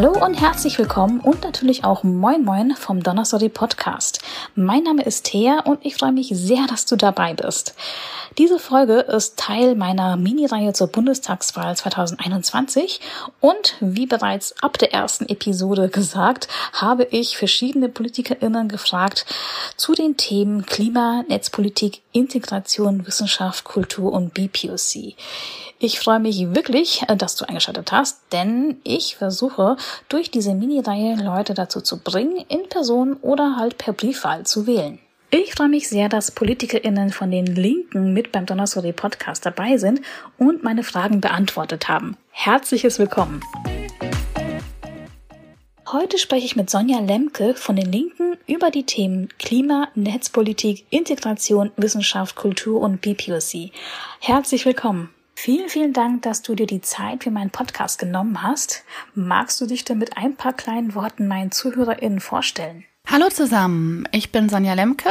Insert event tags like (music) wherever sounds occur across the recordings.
Hallo und herzlich willkommen und natürlich auch Moin Moin vom Donnerstag Podcast. Mein Name ist Thea und ich freue mich sehr, dass du dabei bist. Diese Folge ist Teil meiner Mini-Reihe zur Bundestagswahl 2021 und wie bereits ab der ersten Episode gesagt, habe ich verschiedene PolitikerInnen gefragt zu den Themen Klima, Netzpolitik, Integration, Wissenschaft, Kultur und BPOC. Ich freue mich wirklich, dass du eingeschaltet hast, denn ich versuche durch diese Mini-Reihe Leute dazu zu bringen, in Person oder halt per Briefwahl zu wählen. Ich freue mich sehr, dass PolitikerInnen von den Linken mit beim Donnerstag Podcast dabei sind und meine Fragen beantwortet haben. Herzliches Willkommen! Heute spreche ich mit Sonja Lemke von den Linken über die Themen Klima, Netzpolitik, Integration, Wissenschaft, Kultur und BPOC. Herzlich willkommen! Vielen, vielen Dank, dass du dir die Zeit für meinen Podcast genommen hast. Magst du dich denn mit ein paar kleinen Worten meinen ZuhörerInnen vorstellen? Hallo zusammen, ich bin Sonja Lemke.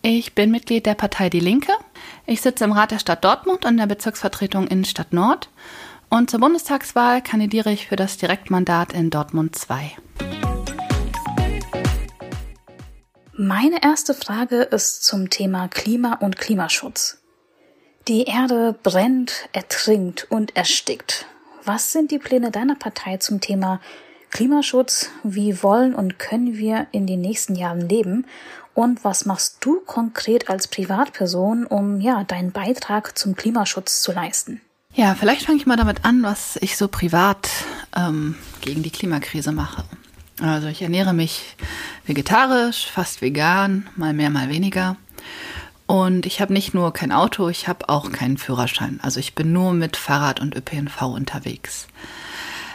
Ich bin Mitglied der Partei Die Linke. Ich sitze im Rat der Stadt Dortmund und der Bezirksvertretung Innenstadt Nord. Und zur Bundestagswahl kandidiere ich für das Direktmandat in Dortmund 2. Meine erste Frage ist zum Thema Klima und Klimaschutz. Die Erde brennt, ertrinkt und erstickt. Was sind die Pläne deiner Partei zum Thema Klimaschutz, wie wollen und können wir in den nächsten Jahren leben? Und was machst du konkret als Privatperson, um ja deinen Beitrag zum Klimaschutz zu leisten? Ja, vielleicht fange ich mal damit an, was ich so privat ähm, gegen die Klimakrise mache. Also ich ernähre mich vegetarisch, fast vegan, mal mehr, mal weniger. Und ich habe nicht nur kein Auto, ich habe auch keinen Führerschein. Also ich bin nur mit Fahrrad und ÖPNV unterwegs.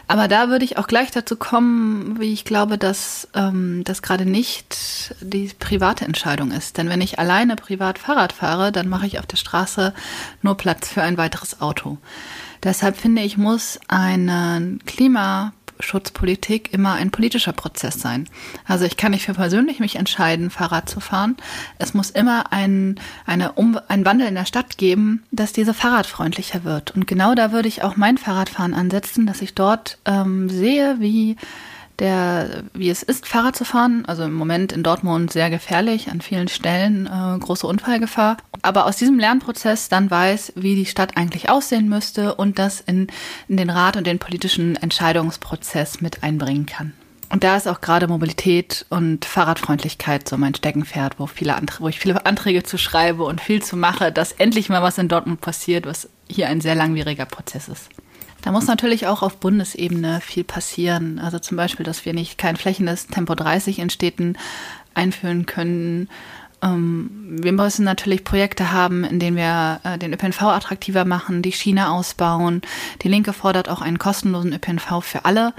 Aber da würde ich auch gleich dazu kommen, wie ich glaube, dass ähm, das gerade nicht die private Entscheidung ist. Denn wenn ich alleine privat Fahrrad fahre, dann mache ich auf der Straße nur Platz für ein weiteres Auto. Deshalb finde ich, muss eine Klima Schutzpolitik immer ein politischer Prozess sein. Also ich kann nicht für persönlich mich entscheiden, Fahrrad zu fahren. Es muss immer ein, eine um, ein Wandel in der Stadt geben, dass diese fahrradfreundlicher wird. Und genau da würde ich auch mein Fahrradfahren ansetzen, dass ich dort ähm, sehe, wie der, wie es ist, Fahrrad zu fahren. Also im Moment in Dortmund sehr gefährlich, an vielen Stellen äh, große Unfallgefahr. Aber aus diesem Lernprozess dann weiß, wie die Stadt eigentlich aussehen müsste und das in, in den Rat und den politischen Entscheidungsprozess mit einbringen kann. Und da ist auch gerade Mobilität und Fahrradfreundlichkeit so mein Steckenpferd, wo, viele wo ich viele Anträge zu schreibe und viel zu mache, dass endlich mal was in Dortmund passiert, was hier ein sehr langwieriger Prozess ist. Da muss natürlich auch auf Bundesebene viel passieren. Also zum Beispiel, dass wir nicht kein flächendes Tempo 30 in Städten einführen können. Ähm, wir müssen natürlich Projekte haben, in denen wir äh, den ÖPNV attraktiver machen, die Schiene ausbauen. Die Linke fordert auch einen kostenlosen ÖPNV für alle,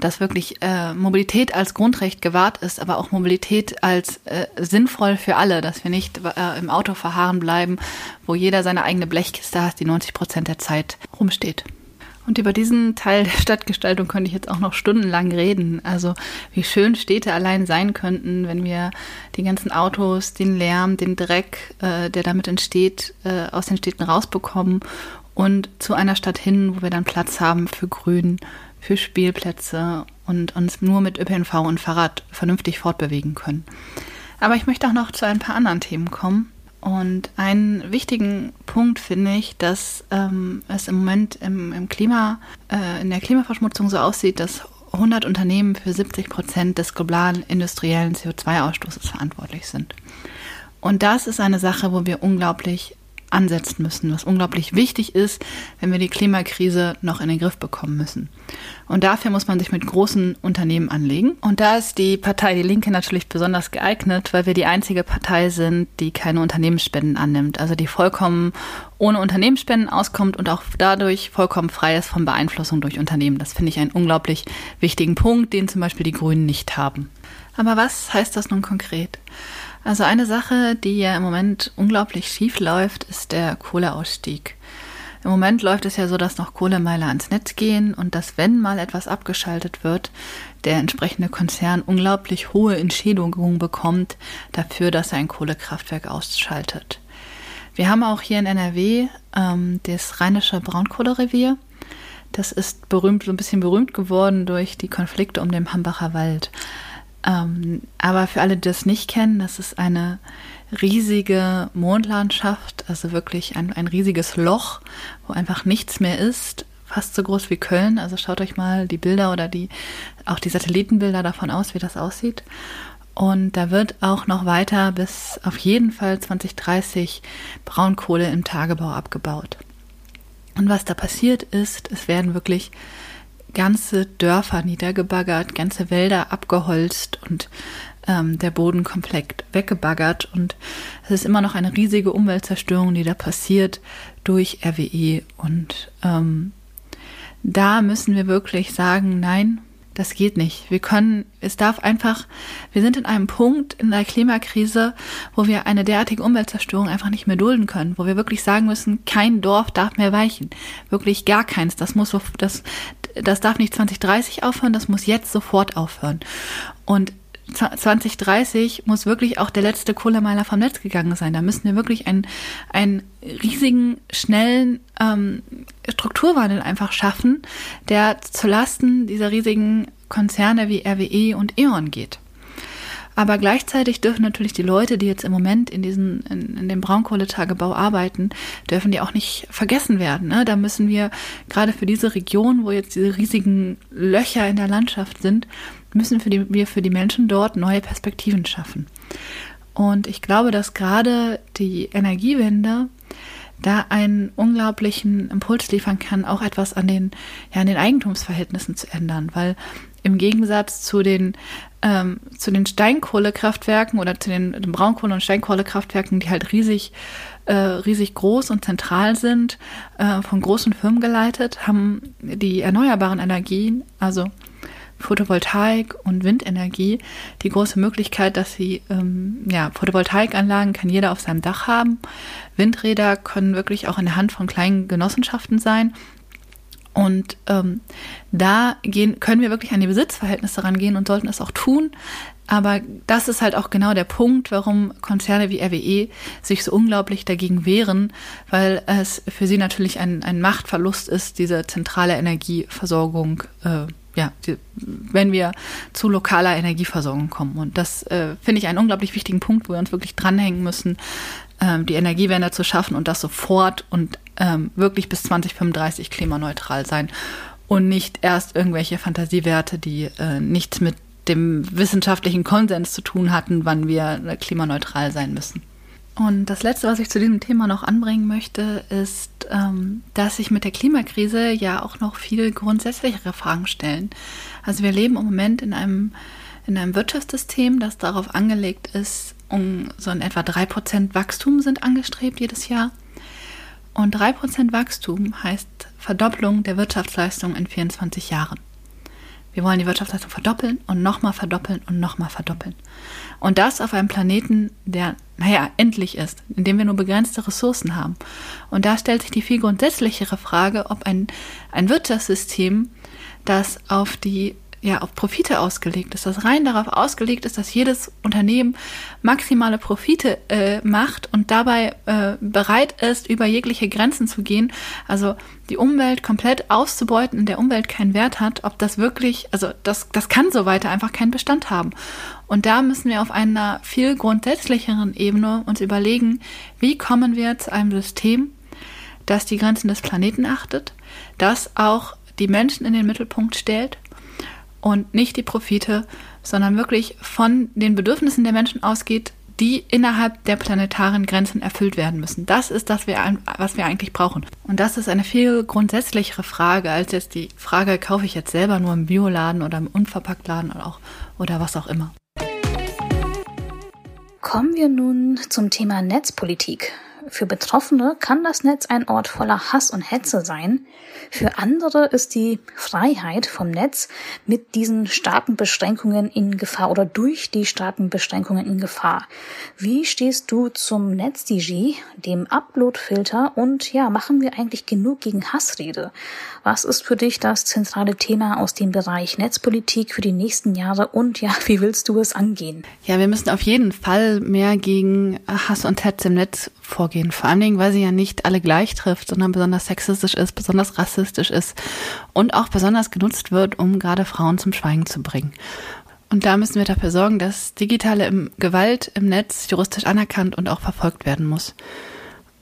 dass wirklich äh, Mobilität als Grundrecht gewahrt ist, aber auch Mobilität als äh, sinnvoll für alle, dass wir nicht im Auto verharren bleiben, wo jeder seine eigene Blechkiste hat, die 90 Prozent der Zeit rumsteht. Und über diesen Teil der Stadtgestaltung könnte ich jetzt auch noch stundenlang reden. Also wie schön Städte allein sein könnten, wenn wir die ganzen Autos, den Lärm, den Dreck, äh, der damit entsteht, äh, aus den Städten rausbekommen und zu einer Stadt hin, wo wir dann Platz haben für Grün, für Spielplätze und uns nur mit ÖPNV und Fahrrad vernünftig fortbewegen können. Aber ich möchte auch noch zu ein paar anderen Themen kommen. Und einen wichtigen Punkt finde ich, dass ähm, es im Moment im, im Klima, äh, in der Klimaverschmutzung so aussieht, dass 100 Unternehmen für 70 Prozent des globalen industriellen CO2-Ausstoßes verantwortlich sind. Und das ist eine Sache, wo wir unglaublich ansetzen müssen, was unglaublich wichtig ist, wenn wir die Klimakrise noch in den Griff bekommen müssen. Und dafür muss man sich mit großen Unternehmen anlegen. Und da ist die Partei Die Linke natürlich besonders geeignet, weil wir die einzige Partei sind, die keine Unternehmensspenden annimmt. Also die vollkommen ohne Unternehmensspenden auskommt und auch dadurch vollkommen frei ist von Beeinflussung durch Unternehmen. Das finde ich einen unglaublich wichtigen Punkt, den zum Beispiel die Grünen nicht haben. Aber was heißt das nun konkret? Also eine Sache, die ja im Moment unglaublich schief läuft, ist der Kohleausstieg. Im Moment läuft es ja so, dass noch Kohlemeiler ans Netz gehen und dass, wenn mal etwas abgeschaltet wird, der entsprechende Konzern unglaublich hohe Entschädigungen bekommt dafür, dass er ein Kohlekraftwerk ausschaltet. Wir haben auch hier in NRW ähm, das rheinische Braunkohlerevier. Das ist berühmt, so ein bisschen berühmt geworden durch die Konflikte um den Hambacher Wald. Ähm, aber für alle, die das nicht kennen, das ist eine riesige Mondlandschaft, also wirklich ein, ein riesiges Loch, wo einfach nichts mehr ist, fast so groß wie Köln. Also schaut euch mal die Bilder oder die, auch die Satellitenbilder davon aus, wie das aussieht. Und da wird auch noch weiter bis auf jeden Fall 2030 Braunkohle im Tagebau abgebaut. Und was da passiert ist, es werden wirklich ganze Dörfer niedergebaggert, ganze Wälder abgeholzt und ähm, der Boden komplett weggebaggert. Und es ist immer noch eine riesige Umweltzerstörung, die da passiert durch RWE. Und ähm, da müssen wir wirklich sagen, nein, das geht nicht. Wir können, es darf einfach, wir sind in einem Punkt in der Klimakrise, wo wir eine derartige Umweltzerstörung einfach nicht mehr dulden können, wo wir wirklich sagen müssen, kein Dorf darf mehr weichen. Wirklich gar keins. Das muss das, das darf nicht 2030 aufhören, das muss jetzt sofort aufhören. Und 2030 muss wirklich auch der letzte Kohlemeiler vom Netz gegangen sein. Da müssen wir wirklich einen, einen riesigen, schnellen ähm, Strukturwandel einfach schaffen, der zulasten dieser riesigen Konzerne wie RWE und E.ON geht. Aber gleichzeitig dürfen natürlich die Leute, die jetzt im Moment in diesen, in, in dem Braunkohletagebau arbeiten, dürfen die auch nicht vergessen werden. Ne? Da müssen wir gerade für diese Region, wo jetzt diese riesigen Löcher in der Landschaft sind, müssen für die, wir für die Menschen dort neue Perspektiven schaffen. Und ich glaube, dass gerade die Energiewende da einen unglaublichen Impuls liefern kann, auch etwas an den, ja, an den Eigentumsverhältnissen zu ändern, weil im Gegensatz zu den, ähm, zu den Steinkohlekraftwerken oder zu den, den Braunkohle- und Steinkohlekraftwerken, die halt riesig, äh, riesig groß und zentral sind, äh, von großen Firmen geleitet, haben die erneuerbaren Energien, also Photovoltaik und Windenergie die große Möglichkeit, dass sie, ähm, ja, Photovoltaikanlagen kann jeder auf seinem Dach haben. Windräder können wirklich auch in der Hand von kleinen Genossenschaften sein. Und ähm, da gehen, können wir wirklich an die Besitzverhältnisse rangehen und sollten es auch tun. Aber das ist halt auch genau der Punkt, warum Konzerne wie RWE sich so unglaublich dagegen wehren, weil es für sie natürlich ein, ein Machtverlust ist, diese zentrale Energieversorgung, äh, ja, die, wenn wir zu lokaler Energieversorgung kommen. Und das äh, finde ich einen unglaublich wichtigen Punkt, wo wir uns wirklich dranhängen müssen, ähm, die Energiewende zu schaffen und das sofort und ähm, wirklich bis 2035 klimaneutral sein und nicht erst irgendwelche Fantasiewerte, die äh, nichts mit dem wissenschaftlichen Konsens zu tun hatten, wann wir klimaneutral sein müssen. Und das Letzte, was ich zu diesem Thema noch anbringen möchte, ist, ähm, dass sich mit der Klimakrise ja auch noch viel grundsätzlichere Fragen stellen. Also wir leben im Moment in einem, in einem Wirtschaftssystem, das darauf angelegt ist, um so in etwa 3% Wachstum sind angestrebt jedes Jahr. Und 3% Wachstum heißt Verdopplung der Wirtschaftsleistung in 24 Jahren. Wir wollen die Wirtschaftsleistung verdoppeln und nochmal verdoppeln und nochmal verdoppeln. Und das auf einem Planeten, der, naja, endlich ist, in dem wir nur begrenzte Ressourcen haben. Und da stellt sich die viel grundsätzlichere Frage, ob ein, ein Wirtschaftssystem, das auf die ja auf Profite ausgelegt ist, das rein darauf ausgelegt ist, dass jedes Unternehmen maximale Profite äh, macht und dabei äh, bereit ist, über jegliche Grenzen zu gehen, also die Umwelt komplett auszubeuten, der Umwelt keinen Wert hat, ob das wirklich, also das, das kann so weiter einfach keinen Bestand haben. Und da müssen wir auf einer viel grundsätzlicheren Ebene uns überlegen, wie kommen wir zu einem System, das die Grenzen des Planeten achtet, das auch die Menschen in den Mittelpunkt stellt und nicht die Profite, sondern wirklich von den Bedürfnissen der Menschen ausgeht, die innerhalb der planetaren Grenzen erfüllt werden müssen. Das ist das, was wir eigentlich brauchen. Und das ist eine viel grundsätzlichere Frage als jetzt die Frage, kaufe ich jetzt selber nur im Bioladen oder im Unverpacktladen oder, auch, oder was auch immer. Kommen wir nun zum Thema Netzpolitik. Für Betroffene kann das Netz ein Ort voller Hass und Hetze sein. Für andere ist die Freiheit vom Netz mit diesen starken Beschränkungen in Gefahr oder durch die starken Beschränkungen in Gefahr. Wie stehst du zum NetzDG, dem Uploadfilter und ja, machen wir eigentlich genug gegen Hassrede? Was ist für dich das zentrale Thema aus dem Bereich Netzpolitik für die nächsten Jahre und ja, (laughs) wie willst du es angehen? Ja, wir müssen auf jeden Fall mehr gegen Hass und Hetze im Netz vorgehen. Vor allen Dingen, weil sie ja nicht alle gleich trifft, sondern besonders sexistisch ist, besonders rassistisch ist und auch besonders genutzt wird, um gerade Frauen zum Schweigen zu bringen. Und da müssen wir dafür sorgen, dass digitale Gewalt im Netz juristisch anerkannt und auch verfolgt werden muss.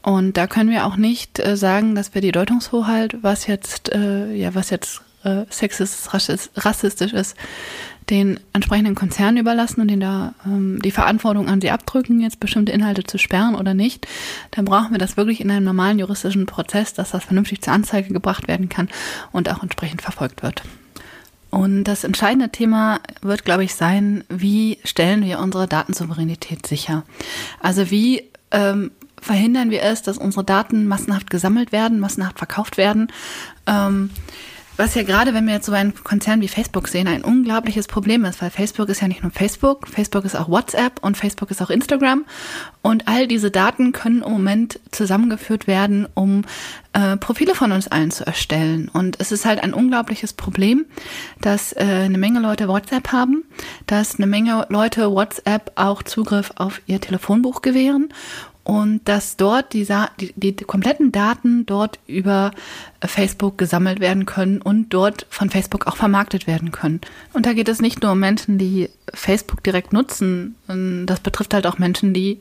Und da können wir auch nicht äh, sagen, dass wir die Deutungshoheit, was jetzt, äh, ja, was jetzt äh, sexistisch, rassistisch ist, den entsprechenden Konzernen überlassen und denen da ähm, die Verantwortung an sie abdrücken, jetzt bestimmte Inhalte zu sperren oder nicht, dann brauchen wir das wirklich in einem normalen juristischen Prozess, dass das vernünftig zur Anzeige gebracht werden kann und auch entsprechend verfolgt wird. Und das entscheidende Thema wird, glaube ich, sein, wie stellen wir unsere Datensouveränität sicher? Also wie ähm, verhindern wir es, dass unsere Daten massenhaft gesammelt werden, massenhaft verkauft werden? Ähm, was ja gerade, wenn wir jetzt so einen Konzern wie Facebook sehen, ein unglaubliches Problem ist, weil Facebook ist ja nicht nur Facebook, Facebook ist auch WhatsApp und Facebook ist auch Instagram. Und all diese Daten können im Moment zusammengeführt werden, um äh, Profile von uns allen zu erstellen. Und es ist halt ein unglaubliches Problem, dass äh, eine Menge Leute WhatsApp haben, dass eine Menge Leute WhatsApp auch Zugriff auf ihr Telefonbuch gewähren und dass dort die, die, die, kompletten Daten dort über Facebook gesammelt werden können und dort von Facebook auch vermarktet werden können. Und da geht es nicht nur um Menschen, die Facebook direkt nutzen, das betrifft halt auch Menschen, die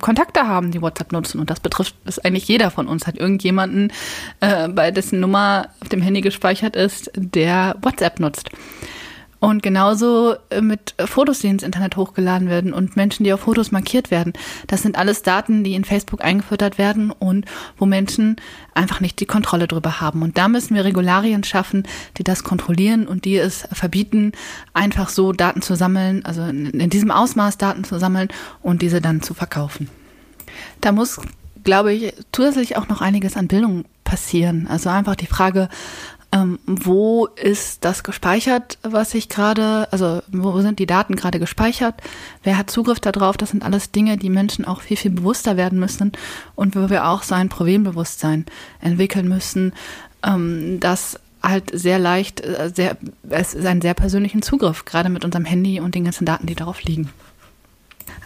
Kontakte haben, die WhatsApp nutzen. Und das betrifft es eigentlich jeder von uns, hat irgendjemanden, äh, bei dessen Nummer auf dem Handy gespeichert ist, der WhatsApp nutzt. Und genauso äh, mit Fotos, die ins Internet hochgeladen werden und Menschen, die auf Fotos markiert werden. Das sind alles Daten, die in Facebook eingefüttert werden und wo Menschen einfach nicht die Kontrolle drüber haben. Und da müssen wir Regularien schaffen, die das kontrollieren und die es verbieten, einfach so Daten zu sammeln, also in diesem Ausmaß Daten zu sammeln und diese dann zu verkaufen. Da muss, glaube ich, zusätzlich auch noch einiges an Bildung passieren. Also einfach die Frage, ähm, wo ist das gespeichert, was ich gerade, also wo sind die Daten gerade gespeichert? Wer hat Zugriff darauf? Das sind alles Dinge, die Menschen auch viel, viel bewusster werden müssen und wo wir auch so ein Problembewusstsein entwickeln müssen, ähm, das halt sehr leicht, äh, sehr, es ist einen sehr persönlichen Zugriff, gerade mit unserem Handy und den ganzen Daten, die darauf liegen.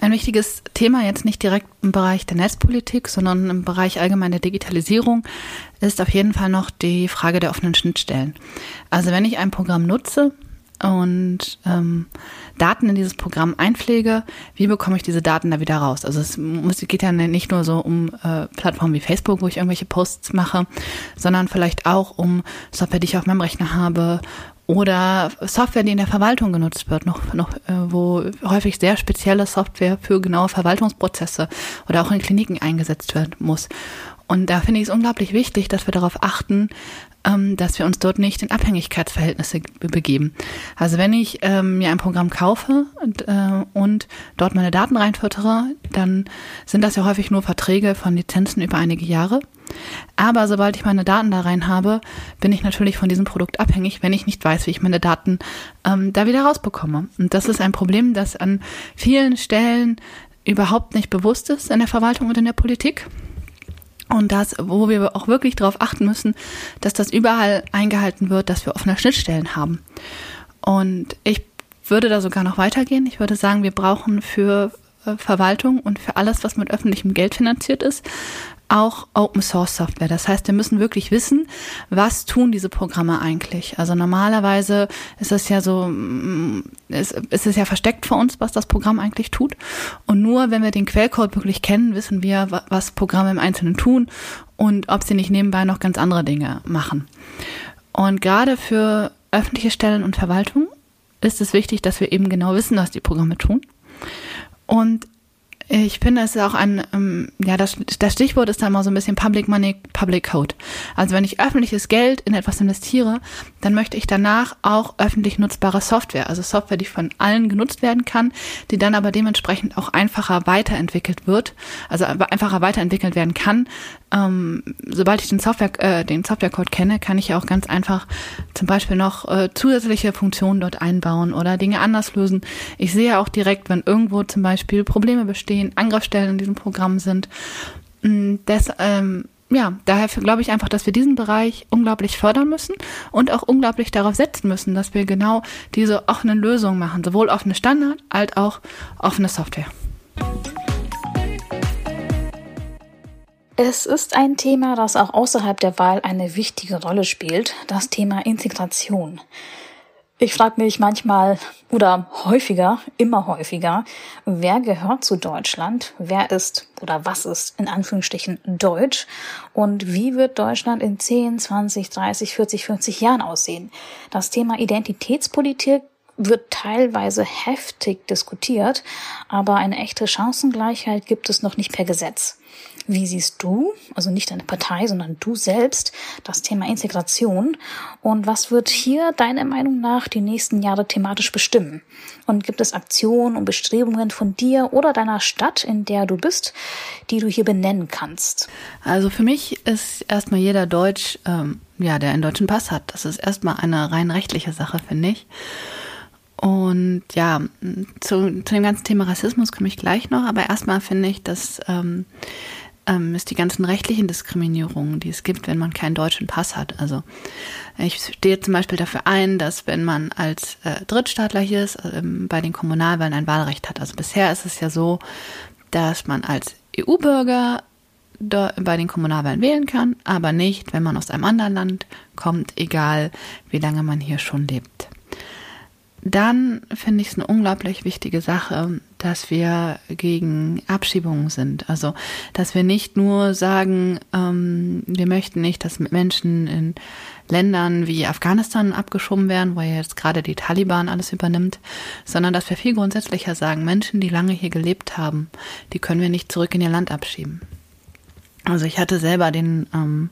Ein wichtiges Thema jetzt nicht direkt im Bereich der Netzpolitik, sondern im Bereich allgemeiner Digitalisierung ist auf jeden Fall noch die Frage der offenen Schnittstellen. Also wenn ich ein Programm nutze und ähm, Daten in dieses Programm einpflege, wie bekomme ich diese Daten da wieder raus? Also es muss, geht ja nicht nur so um äh, Plattformen wie Facebook, wo ich irgendwelche Posts mache, sondern vielleicht auch um Software, die ich auf meinem Rechner habe oder Software, die in der Verwaltung genutzt wird, noch, noch äh, wo häufig sehr spezielle Software für genaue Verwaltungsprozesse oder auch in Kliniken eingesetzt werden muss. Und da finde ich es unglaublich wichtig, dass wir darauf achten, ähm, dass wir uns dort nicht in Abhängigkeitsverhältnisse begeben. Also wenn ich ähm, mir ein Programm kaufe und, äh, und dort meine Daten reinfüttere, dann sind das ja häufig nur Verträge von Lizenzen über einige Jahre. Aber sobald ich meine Daten da rein habe, bin ich natürlich von diesem Produkt abhängig, wenn ich nicht weiß, wie ich meine Daten ähm, da wieder rausbekomme. Und das ist ein Problem, das an vielen Stellen überhaupt nicht bewusst ist in der Verwaltung und in der Politik. Und das, wo wir auch wirklich darauf achten müssen, dass das überall eingehalten wird, dass wir offene Schnittstellen haben. Und ich würde da sogar noch weitergehen. Ich würde sagen, wir brauchen für äh, Verwaltung und für alles, was mit öffentlichem Geld finanziert ist, auch Open Source Software. Das heißt, wir müssen wirklich wissen, was tun diese Programme eigentlich. Also normalerweise ist es ja so, mm, ist, ist es ja versteckt für uns, was das Programm eigentlich tut. Und nur wenn wir den Quellcode wirklich kennen, wissen wir, was Programme im Einzelnen tun und ob sie nicht nebenbei noch ganz andere Dinge machen. Und gerade für öffentliche Stellen und Verwaltung ist es wichtig, dass wir eben genau wissen, was die Programme tun. Und ich finde, es ist auch ein, ähm, ja, das, das Stichwort ist da immer so ein bisschen Public Money, Public Code. Also wenn ich öffentliches Geld in etwas investiere, dann möchte ich danach auch öffentlich nutzbare Software, also Software, die von allen genutzt werden kann, die dann aber dementsprechend auch einfacher weiterentwickelt wird, also einfacher weiterentwickelt werden kann. Ähm, sobald ich den Software, äh, den Softwarecode kenne, kann ich ja auch ganz einfach zum Beispiel noch äh, zusätzliche Funktionen dort einbauen oder Dinge anders lösen. Ich sehe auch direkt, wenn irgendwo zum Beispiel Probleme bestehen, Angriffsstellen in diesem Programm sind. Mm, das, ähm, ja, daher glaube ich einfach, dass wir diesen Bereich unglaublich fördern müssen und auch unglaublich darauf setzen müssen, dass wir genau diese offenen Lösungen machen, sowohl offene Standard als auch offene Software. Es ist ein Thema, das auch außerhalb der Wahl eine wichtige Rolle spielt, das Thema Integration. Ich frage mich manchmal oder häufiger, immer häufiger, wer gehört zu Deutschland, wer ist oder was ist in Anführungsstrichen Deutsch und wie wird Deutschland in 10, 20, 30, 40, 50 Jahren aussehen. Das Thema Identitätspolitik wird teilweise heftig diskutiert, aber eine echte Chancengleichheit gibt es noch nicht per Gesetz. Wie siehst du, also nicht deine Partei, sondern du selbst, das Thema Integration? Und was wird hier deiner Meinung nach die nächsten Jahre thematisch bestimmen? Und gibt es Aktionen und Bestrebungen von dir oder deiner Stadt, in der du bist, die du hier benennen kannst? Also für mich ist erstmal jeder Deutsch, ähm, ja, der einen deutschen Pass hat. Das ist erstmal eine rein rechtliche Sache, finde ich. Und ja, zu, zu dem ganzen Thema Rassismus komme ich gleich noch, aber erstmal finde ich, dass ähm, ähm, es die ganzen rechtlichen Diskriminierungen, die es gibt, wenn man keinen deutschen Pass hat. Also ich stehe zum Beispiel dafür ein, dass wenn man als äh, Drittstaatler hier ist, äh, bei den Kommunalwahlen ein Wahlrecht hat. Also bisher ist es ja so, dass man als EU-Bürger bei den Kommunalwahlen wählen kann, aber nicht, wenn man aus einem anderen Land kommt, egal wie lange man hier schon lebt dann finde ich es eine unglaublich wichtige Sache, dass wir gegen Abschiebungen sind. Also, dass wir nicht nur sagen, ähm, wir möchten nicht, dass Menschen in Ländern wie Afghanistan abgeschoben werden, wo ja jetzt gerade die Taliban alles übernimmt, sondern dass wir viel grundsätzlicher sagen, Menschen, die lange hier gelebt haben, die können wir nicht zurück in ihr Land abschieben. Also ich hatte selber den, ähm,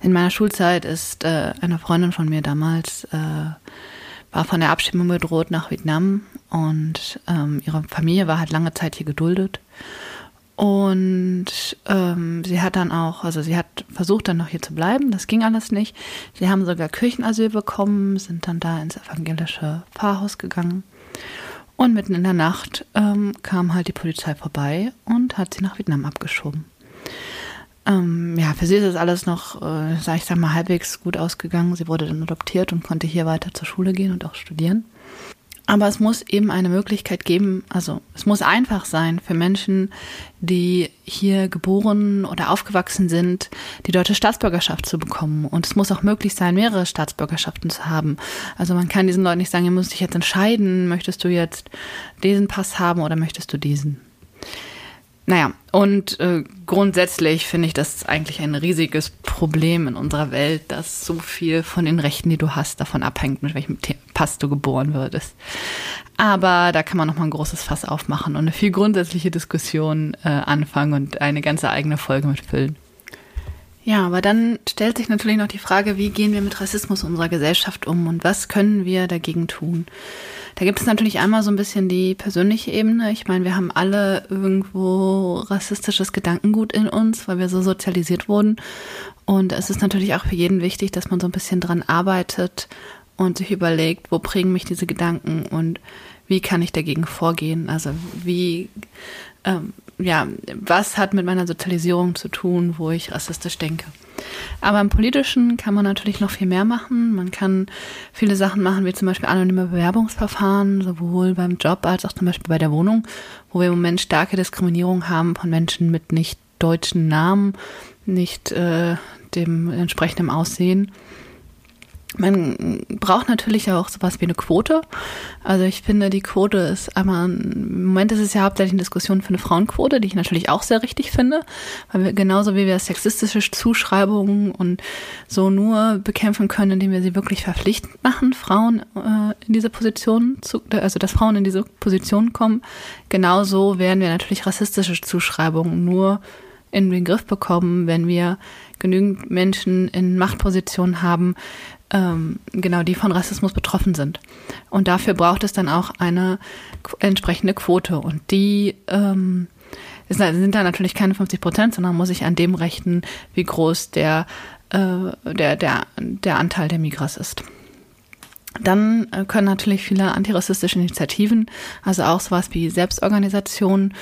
in meiner Schulzeit ist äh, eine Freundin von mir damals äh, war von der Abschiebung bedroht nach Vietnam und ähm, ihre Familie war halt lange Zeit hier geduldet. Und ähm, sie hat dann auch, also sie hat versucht dann noch hier zu bleiben, das ging alles nicht. Sie haben sogar Kirchenasyl bekommen, sind dann da ins evangelische Pfarrhaus gegangen. Und mitten in der Nacht ähm, kam halt die Polizei vorbei und hat sie nach Vietnam abgeschoben. Ähm, ja, für sie ist es alles noch, äh, sag ich sag mal, halbwegs gut ausgegangen. Sie wurde dann adoptiert und konnte hier weiter zur Schule gehen und auch studieren. Aber es muss eben eine Möglichkeit geben, also es muss einfach sein für Menschen, die hier geboren oder aufgewachsen sind, die deutsche Staatsbürgerschaft zu bekommen. Und es muss auch möglich sein, mehrere Staatsbürgerschaften zu haben. Also man kann diesen Leuten nicht sagen, ihr müsst dich jetzt entscheiden, möchtest du jetzt diesen Pass haben oder möchtest du diesen? Naja, und äh, grundsätzlich finde ich das eigentlich ein riesiges Problem in unserer Welt, dass so viel von den Rechten, die du hast, davon abhängt, mit welchem Pass du geboren würdest. Aber da kann man nochmal ein großes Fass aufmachen und eine viel grundsätzliche Diskussion äh, anfangen und eine ganze eigene Folge mitfüllen. Ja, aber dann stellt sich natürlich noch die Frage, wie gehen wir mit Rassismus in unserer Gesellschaft um und was können wir dagegen tun? Da gibt es natürlich einmal so ein bisschen die persönliche Ebene. Ich meine, wir haben alle irgendwo rassistisches Gedankengut in uns, weil wir so sozialisiert wurden. Und es ist natürlich auch für jeden wichtig, dass man so ein bisschen dran arbeitet und sich überlegt, wo prägen mich diese Gedanken und wie kann ich dagegen vorgehen? Also wie, ähm, ja, was hat mit meiner Sozialisierung zu tun, wo ich rassistisch denke? Aber im Politischen kann man natürlich noch viel mehr machen. Man kann viele Sachen machen, wie zum Beispiel anonyme Bewerbungsverfahren, sowohl beim Job als auch zum Beispiel bei der Wohnung, wo wir im Moment starke Diskriminierung haben von Menschen mit nicht deutschen Namen, nicht äh, dem entsprechenden Aussehen. Man braucht natürlich auch sowas wie eine Quote. Also ich finde, die Quote ist einmal, im Moment ist es ja hauptsächlich eine Diskussion für eine Frauenquote, die ich natürlich auch sehr richtig finde, weil wir genauso wie wir sexistische Zuschreibungen und so nur bekämpfen können, indem wir sie wirklich verpflichtend machen, Frauen äh, in diese Position zu, also dass Frauen in diese Position kommen, genauso werden wir natürlich rassistische Zuschreibungen nur in den Griff bekommen, wenn wir genügend Menschen in Machtpositionen haben, ähm, genau, die von Rassismus betroffen sind. Und dafür braucht es dann auch eine entsprechende Quote. Und die ähm, sind da natürlich keine 50 Prozent, sondern muss sich an dem rechnen, wie groß der, äh, der, der, der Anteil der Migras ist. Dann äh, können natürlich viele antirassistische Initiativen, also auch sowas wie Selbstorganisationen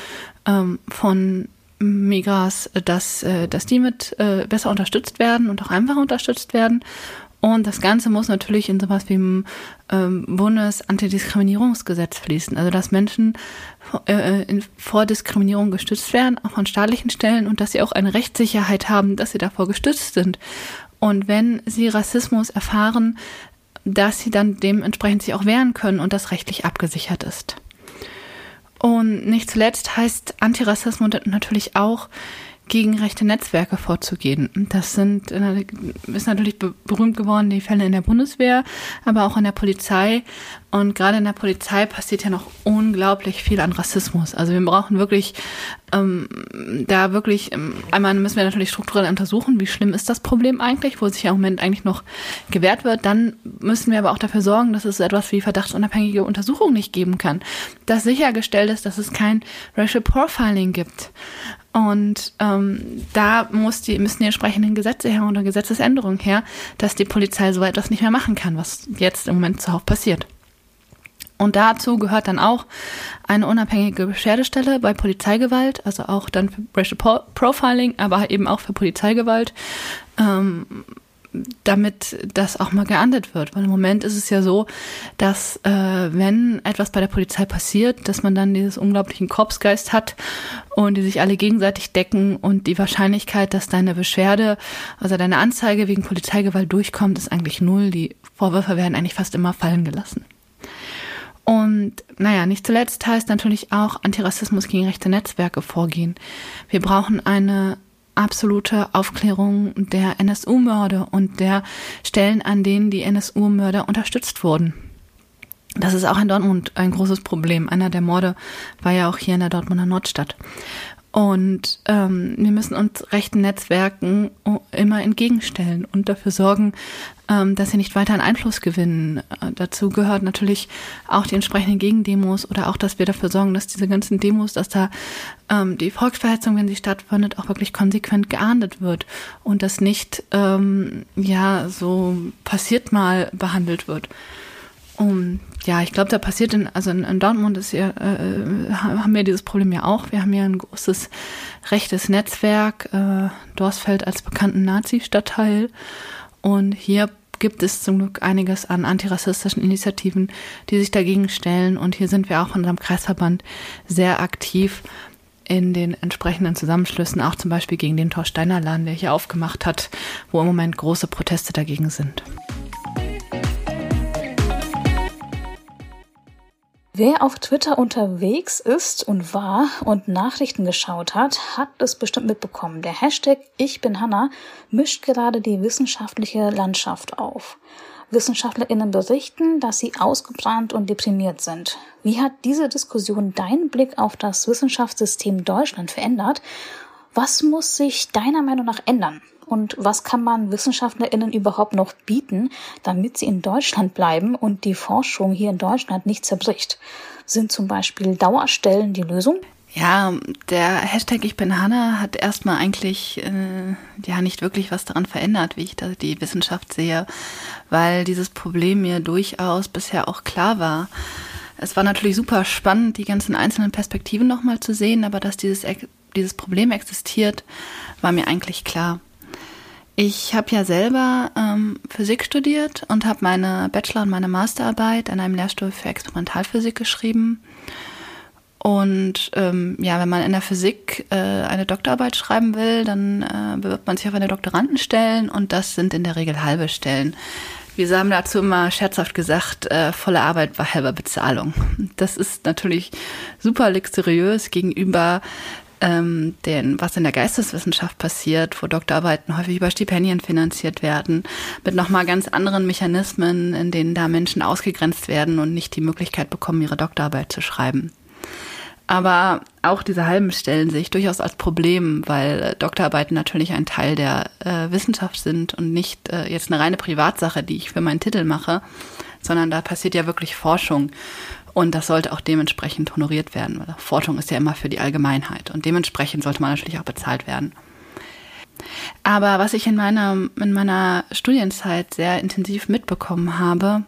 ähm, von Migras, dass, äh, dass die mit äh, besser unterstützt werden und auch einfach unterstützt werden Und das Ganze muss natürlich in sowas wie im ähm, Bundesantidiskriminierungsgesetz fließen. Also dass Menschen äh, in, vor Diskriminierung gestützt werden, auch von staatlichen Stellen und dass sie auch eine Rechtssicherheit haben, dass sie davor gestützt sind. Und wenn sie Rassismus erfahren, dass sie dann dementsprechend sich auch wehren können und das rechtlich abgesichert ist. Und nicht zuletzt heißt Antirassismus natürlich auch, gegen rechte Netzwerke vorzugehen. Das sind, äh, ist natürlich berühmt geworden, die Fälle in der Bundeswehr, aber auch in der Polizei. Und gerade in der Polizei passiert ja noch unglaublich viel an Rassismus. Also wir brauchen wirklich, ähm, da wirklich, ähm, einmal müssen wir natürlich strukturell untersuchen, wie schlimm ist das Problem eigentlich, wo sich ja im Moment eigentlich noch gewährt wird. Dann müssen wir aber auch dafür sorgen, dass es etwas wie verdachtsunabhängige Untersuchung nicht geben kann. Dass sichergestellt ist, dass es kein Racial Profiling gibt. Und ähm, da muss die, müssen die entsprechenden Gesetze her oder Gesetzesänderungen her, dass die Polizei so etwas nicht mehr machen kann, was jetzt im Moment zuhauf passiert. Und dazu gehört dann auch eine unabhängige Beschwerdestelle bei Polizeigewalt, also auch dann für Racial Profiling, aber eben auch für Polizeigewalt. Ähm, damit das auch mal geahndet wird. Weil im Moment ist es ja so, dass äh, wenn etwas bei der Polizei passiert, dass man dann dieses unglaublichen Korpsgeist hat und die sich alle gegenseitig decken und die Wahrscheinlichkeit, dass deine Beschwerde, also deine Anzeige wegen Polizeigewalt durchkommt, ist eigentlich null. Die Vorwürfe werden eigentlich fast immer fallen gelassen. Und naja, nicht zuletzt heißt natürlich auch Antirassismus gegen rechte Netzwerke vorgehen. Wir brauchen eine absolute Aufklärung der NSU-Mörder und der Stellen, an denen die NSU-Mörder unterstützt wurden. Das ist auch in Dortmund ein großes Problem. Einer der Morde war ja auch hier in der Dortmunder Nordstadt. Und ähm, wir müssen uns rechten Netzwerken immer entgegenstellen und dafür sorgen, ähm, dass sie nicht weiter an Einfluss gewinnen. Äh, dazu gehört natürlich auch die entsprechenden Gegendemos oder auch, dass wir dafür sorgen, dass diese ganzen Demos, dass da ähm, die Volksverhetzung, wenn sie stattfindet, auch wirklich konsequent geahndet wird und das nicht ähm, ja so passiert mal behandelt wird. Um, ja, ich glaube, da passiert in, also in, in Dortmund ist ja, äh, haben wir dieses Problem ja auch. Wir haben ja ein großes rechtes Netzwerk, äh, Dorsfeld als bekannten Nazi-Stadtteil. Und hier gibt es zum Glück einiges an antirassistischen Initiativen, die sich dagegen stellen. Und hier sind wir auch in unserem Kreisverband sehr aktiv in den entsprechenden Zusammenschlüssen, auch zum Beispiel gegen den Torsteiner Laden, der hier aufgemacht hat, wo im Moment große Proteste dagegen sind. Wer auf Twitter unterwegs ist und war und Nachrichten geschaut hat, hat es bestimmt mitbekommen. Der Hashtag Ich bin Hanna mischt gerade die wissenschaftliche Landschaft auf. WissenschaftlerInnen berichten, dass sie ausgebrannt und deprimiert sind. Wie hat diese Diskussion deinen Blick auf das Wissenschaftssystem Deutschland verändert? Was muss sich deiner Meinung nach ändern? Und was kann man WissenschaftlerInnen überhaupt noch bieten, damit sie in Deutschland bleiben und die Forschung hier in Deutschland nicht zerbricht? Sind zum Beispiel Dauerstellen die Lösung? Ja, der Hashtag Ich bin Hanna hat erstmal eigentlich äh, ja nicht wirklich was daran verändert, wie ich da die Wissenschaft sehe, weil dieses Problem mir durchaus bisher auch klar war. Es war natürlich super spannend, die ganzen einzelnen Perspektiven nochmal zu sehen, aber dass dieses, dieses Problem existiert, war mir eigentlich klar. Ich habe ja selber ähm, Physik studiert und habe meine Bachelor- und meine Masterarbeit an einem Lehrstuhl für Experimentalphysik geschrieben. Und ähm, ja, wenn man in der Physik äh, eine Doktorarbeit schreiben will, dann äh, bewirbt man sich auf eine Doktorandenstellen und das sind in der Regel halbe Stellen. Wir haben dazu immer scherzhaft gesagt, äh, volle Arbeit bei halber Bezahlung. Das ist natürlich super luxuriös gegenüber ähm, den, was in der Geisteswissenschaft passiert, wo Doktorarbeiten häufig über Stipendien finanziert werden, mit nochmal ganz anderen Mechanismen, in denen da Menschen ausgegrenzt werden und nicht die Möglichkeit bekommen, ihre Doktorarbeit zu schreiben. Aber auch diese halben Stellen sehe ich durchaus als Problem, weil Doktorarbeiten natürlich ein Teil der äh, Wissenschaft sind und nicht äh, jetzt eine reine Privatsache, die ich für meinen Titel mache, sondern da passiert ja wirklich Forschung. Und das sollte auch dementsprechend honoriert werden, weil Forschung ist ja immer für die Allgemeinheit. Und dementsprechend sollte man natürlich auch bezahlt werden. Aber was ich in meiner, in meiner Studienzeit sehr intensiv mitbekommen habe,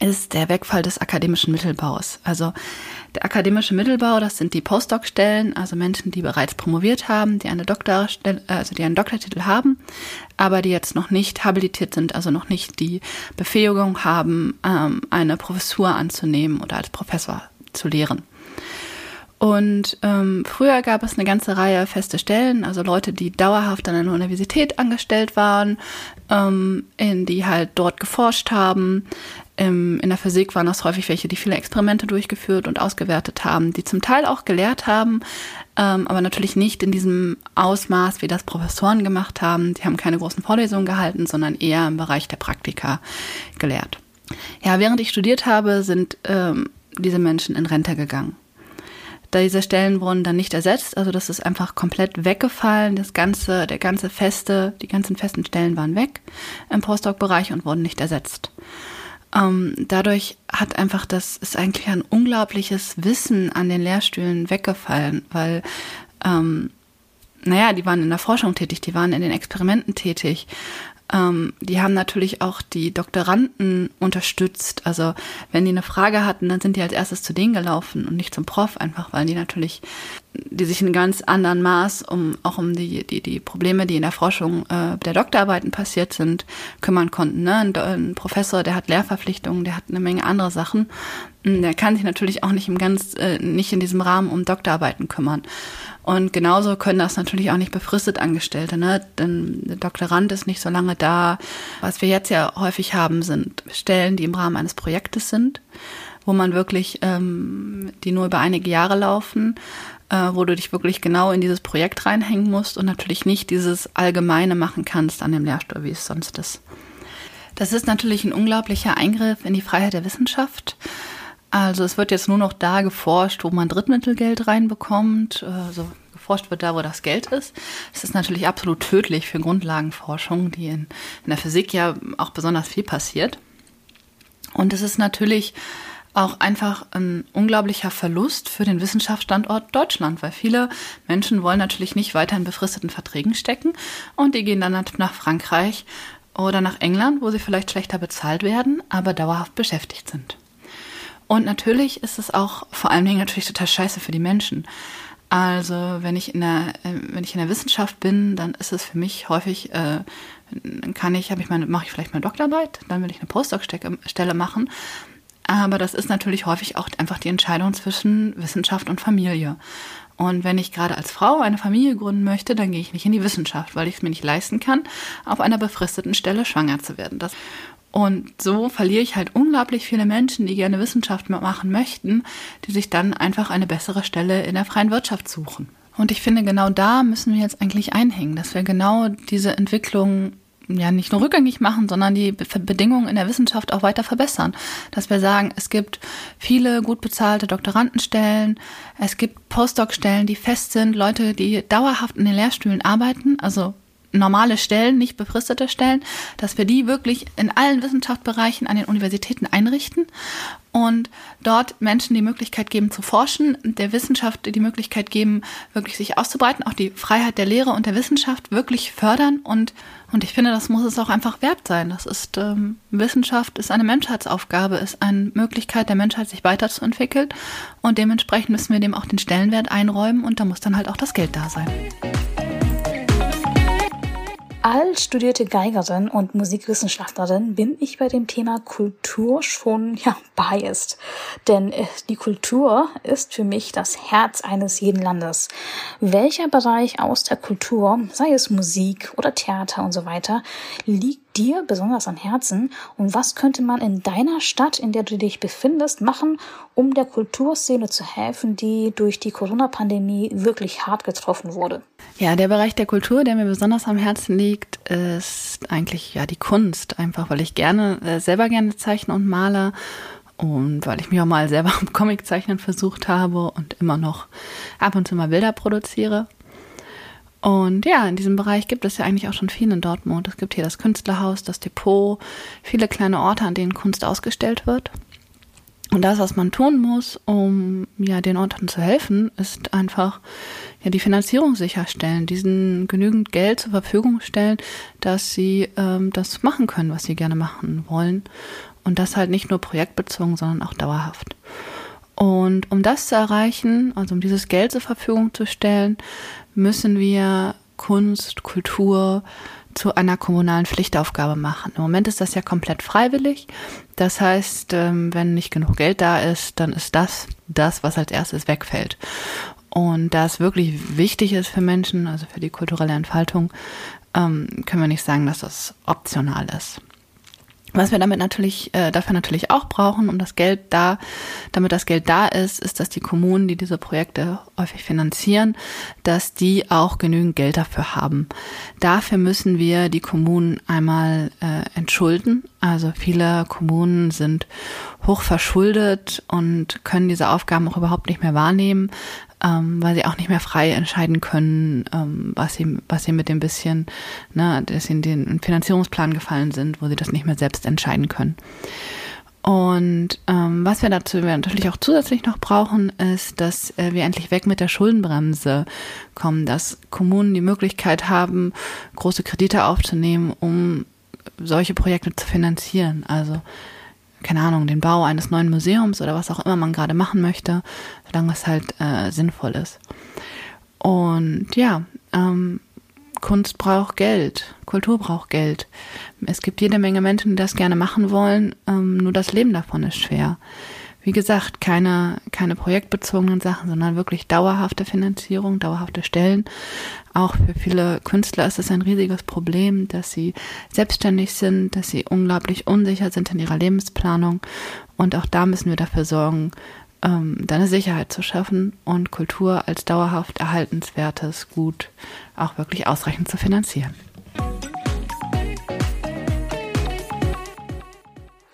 ist der Wegfall des akademischen Mittelbaus. Also Der akademische Mittelbau, das sind die Postdoc-Stellen, also Menschen, die bereits promoviert haben, die eine also die einen Doktortitel haben, aber die jetzt noch nicht habilitiert sind, also noch nicht die Befähigung haben, ähm, eine Professur anzunehmen oder als Professor zu lehren. Und ähm, früher gab es eine ganze Reihe feste Stellen, also Leute, die dauerhaft an einer Universität angestellt waren, ähm, in die halt dort geforscht haben. Ähm, in der Physik waren das häufig welche, die viele Experimente durchgeführt und ausgewertet haben, die zum Teil auch gelehrt haben, ähm, aber natürlich nicht in diesem Ausmaß, wie das Professoren gemacht haben. Die haben keine großen Vorlesungen gehalten, sondern eher im Bereich der Praktika gelehrt. Ja, während ich studiert habe, sind ähm, diese Menschen in Rente gegangen. Diese Stellen wurden dann nicht ersetzt, also das ist einfach komplett weggefallen. Das ganze, der ganze feste, die ganzen festen Stellen waren weg im Postdoc-Bereich und wurden nicht ersetzt. Ähm, dadurch hat einfach das ist eigentlich ein unglaubliches Wissen an den Lehrstühlen weggefallen, weil ähm, naja, die waren in der Forschung tätig, die waren in den Experimenten tätig ähm, die haben natürlich auch die Doktoranden unterstützt. Also wenn die eine Frage hatten, dann sind die als erstes zu denen gelaufen und nicht zum Prof, einfach weil die natürlich, die sich in ganz anderen Maß um auch um die, die, die Probleme, die in der Forschung äh, der Doktorarbeiten passiert sind, kümmern konnten. Ne? Ein, ein Professor, der hat Lehrverpflichtungen, der hat eine Menge andere Sachen. Der kann sich natürlich auch nicht im ganz, äh, nicht in diesem Rahmen um Doktorarbeiten kümmern. Und genauso können das natürlich auch nicht befristet Angestellte, ne? Denn der Doktorand ist nicht so lange da. Was wir jetzt ja häufig haben, sind Stellen, die im Rahmen eines Projektes sind, wo man wirklich, ähm, die nur über einige Jahre laufen, äh, wo du dich wirklich genau in dieses Projekt reinhängen musst und natürlich nicht dieses Allgemeine machen kannst an dem Lehrstuhl, wie es sonst ist. Das ist natürlich ein unglaublicher Eingriff in die Freiheit der Wissenschaft. Also es wird jetzt nur noch da geforscht, wo man Drittmittelgeld reinbekommt. Also geforscht wird da, wo das Geld ist. Es ist natürlich absolut tödlich für Grundlagenforschung, die in, in der Physik ja auch besonders viel passiert. Und es ist natürlich auch einfach ein unglaublicher Verlust für den Wissenschaftsstandort Deutschland, weil viele Menschen wollen natürlich nicht weiter in befristeten Verträgen stecken und die gehen dann nach Frankreich oder nach England, wo sie vielleicht schlechter bezahlt werden, aber dauerhaft beschäftigt sind. Und natürlich ist es auch vor allen Dingen natürlich total scheiße für die Menschen. Also wenn ich in der, äh, wenn ich in der Wissenschaft bin, dann ist es für mich häufig, äh, kann ich, habe ich meine, mache ich vielleicht meine Doktorarbeit, dann will ich eine Postdoc-Stelle machen. Aber das ist natürlich häufig auch einfach die Entscheidung zwischen Wissenschaft und Familie. Und wenn ich gerade als Frau eine Familie gründen möchte, dann gehe ich nicht in die Wissenschaft, weil ich es mir nicht leisten kann, auf einer befristeten Stelle schwanger zu werden. Das und so verliere ich halt unglaublich viele Menschen, die gerne Wissenschaft machen möchten, die sich dann einfach eine bessere Stelle in der freien Wirtschaft suchen. Und ich finde, genau da müssen wir jetzt eigentlich einhängen, dass wir genau diese Entwicklung ja nicht nur rückgängig machen, sondern die Bedingungen in der Wissenschaft auch weiter verbessern. Dass wir sagen, es gibt viele gut bezahlte Doktorandenstellen, es gibt Postdoc-Stellen, die fest sind, Leute, die dauerhaft in den Lehrstühlen arbeiten, also normale Stellen, nicht befristete Stellen, dass wir die wirklich in allen Wissenschaftsbereichen an den Universitäten einrichten und dort Menschen die Möglichkeit geben zu forschen, der Wissenschaft die Möglichkeit geben, wirklich sich auszubreiten, auch die Freiheit der Lehre und der Wissenschaft wirklich fördern und und ich finde, das muss es auch einfach wert sein. Das ist ähm, Wissenschaft ist eine Menschheitsaufgabe, ist eine Möglichkeit der Menschheit, sich weiterzuentwickeln und dementsprechend müssen wir dem auch den Stellenwert einräumen und da muss dann halt auch das Geld da sein. Als studierte Geigerin und Musikwissenschaftlerin bin ich bei dem Thema Kultur schon ja biased, denn äh, die Kultur ist für mich das Herz eines jeden Landes. Welcher Bereich aus der Kultur, sei es Musik oder Theater und so weiter, liegt dir besonders am Herzen und was könnte man in deiner Stadt, in der du dich befindest, machen, um der Kulturszene zu helfen, die durch die Corona-Pandemie wirklich hart getroffen wurde? Ja, der Bereich der Kultur, der mir besonders am Herzen liegt, ist eigentlich ja die Kunst, einfach weil ich gerne äh, selber gerne zeichne und male und weil ich mich auch mal selber am Comiczeichnen versucht habe und immer noch ab und zu mal Bilder produziere. Und ja, in diesem Bereich gibt es ja eigentlich auch schon viel in Dortmund. Es gibt hier das Künstlerhaus, das Depot, viele kleine Orte, an denen Kunst ausgestellt wird. Und das, was man tun muss, um ja den Orten zu helfen, ist einfach ja die Finanzierung sicherstellen, diesen genügend Geld zur Verfügung stellen, dass sie ähm, das machen können, was sie gerne machen wollen. Und das halt nicht nur projektbezogen, sondern auch dauerhaft. Und um das zu erreichen, also um dieses Geld zur Verfügung zu stellen, müssen wir Kunst, Kultur zu einer kommunalen Pflichtaufgabe machen. Im Moment ist das ja komplett freiwillig. Das heißt, ähm, wenn nicht genug Geld da ist, dann ist das das, was als erstes wegfällt. Und da es wirklich wichtig ist für Menschen, also für die kulturelle Entfaltung, ähm, können wir nicht sagen, dass das optional ist. Was wir damit natürlich, äh, dafür natürlich auch brauchen, um das Geld da, damit das Geld da ist, ist, dass die Kommunen, die diese Projekte häufig finanzieren, dass die auch genügend Geld dafür haben. Dafür müssen wir die Kommunen einmal äh, entschulden. Also viele Kommunen sind hoch verschuldet und können diese Aufgaben auch überhaupt nicht mehr wahrnehmen, ähm, weil sie auch nicht mehr frei entscheiden können, ähm, was sie, was sie mit dem bisschen, ne, dass sie in den Finanzierungsplan gefallen sind, wo sie das nicht mehr selbst entscheiden können. Und ähm, was wir dazu natürlich auch zusätzlich noch brauchen, ist, dass äh, wir endlich weg mit der Schuldenbremse kommen, dass Kommunen die Möglichkeit haben, große Kredite aufzunehmen, um solche Projekte zu finanzieren. Also keine Ahnung, den Bau eines neuen Museums oder was auch immer man gerade machen möchte, solange es halt äh, sinnvoll ist. Und ja, ähm, Kunst braucht Geld, Kultur braucht Geld. Es gibt jede Menge Menschen, die das gerne machen wollen, ähm, nur das Leben davon ist schwer. Wie gesagt, keine, keine projektbezogenen Sachen, sondern wirklich dauerhafte Finanzierung, dauerhafte Stellen. Auch für viele Künstler ist es ein riesiges Problem, dass sie selbstständig sind, dass sie unglaublich unsicher sind in ihrer Lebensplanung. Und auch da müssen wir dafür sorgen, ähm, eine Sicherheit zu schaffen und Kultur als dauerhaft erhaltenswertes Gut auch wirklich ausreichend zu finanzieren.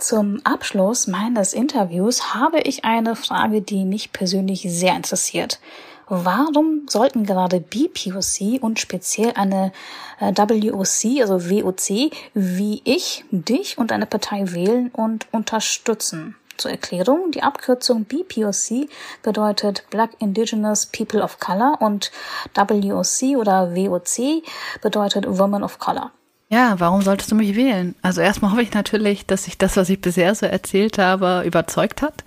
Zum Abschluss meines Interviews habe ich eine Frage, die mich persönlich sehr interessiert. Warum sollten gerade BPOC und speziell eine äh, WOC, also WOC, wie ich, dich und eine Partei wählen und unterstützen? Zur Erklärung, die Abkürzung BPOC bedeutet Black Indigenous People of Color und WOC oder WOC bedeutet Women of Color. Ja, warum solltest du mich wählen? Also erstmal hoffe ich natürlich, dass sich das, was ich bisher so erzählt habe, überzeugt hat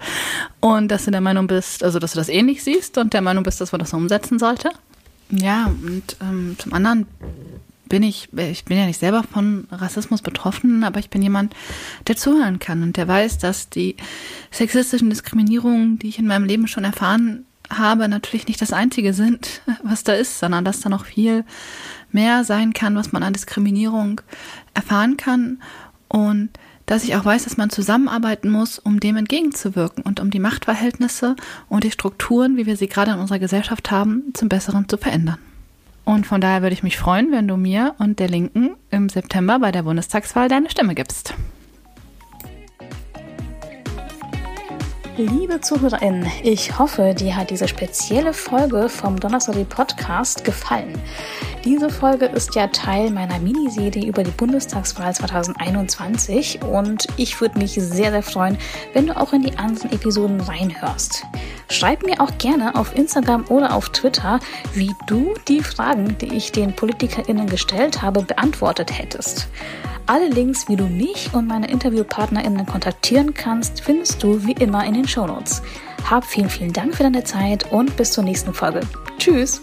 und dass du der Meinung bist, also dass du das ähnlich siehst und der Meinung bist, dass man das umsetzen sollte. Ja, und ähm, zum anderen bin ich, ich bin ja nicht selber von Rassismus betroffen, aber ich bin jemand, der zuhören kann und der weiß, dass die sexistischen Diskriminierungen, die ich in meinem Leben schon erfahren habe, natürlich nicht das einzige sind, was da ist, sondern dass da noch viel mehr sein kann, was man an Diskriminierung erfahren kann und dass ich auch weiß, dass man zusammenarbeiten muss, um dem entgegenzuwirken und um die Machtverhältnisse und die Strukturen, wie wir sie gerade in unserer Gesellschaft haben, zum Besseren zu verändern. Und von daher würde ich mich freuen, wenn du mir und der Linken im September bei der Bundestagswahl deine Stimme gibst. Liebe ZuhörerInnen, ich hoffe, dir hat diese spezielle Folge vom Donnerstag Podcast gefallen. Diese Folge ist ja Teil meiner Miniserie über die Bundestagswahl 2021 und ich würde mich sehr, sehr freuen, wenn du auch in die anderen Episoden reinhörst. Schreib mir auch gerne auf Instagram oder auf Twitter, wie du die Fragen, die ich den PolitikerInnen gestellt habe, beantwortet hättest. Alle Links, wie du mich und meine InterviewpartnerInnen kontaktieren kannst, findest du wie immer in den Shownotes. Hab vielen, vielen Dank für deine Zeit und bis zur nächsten Folge. Tschüss!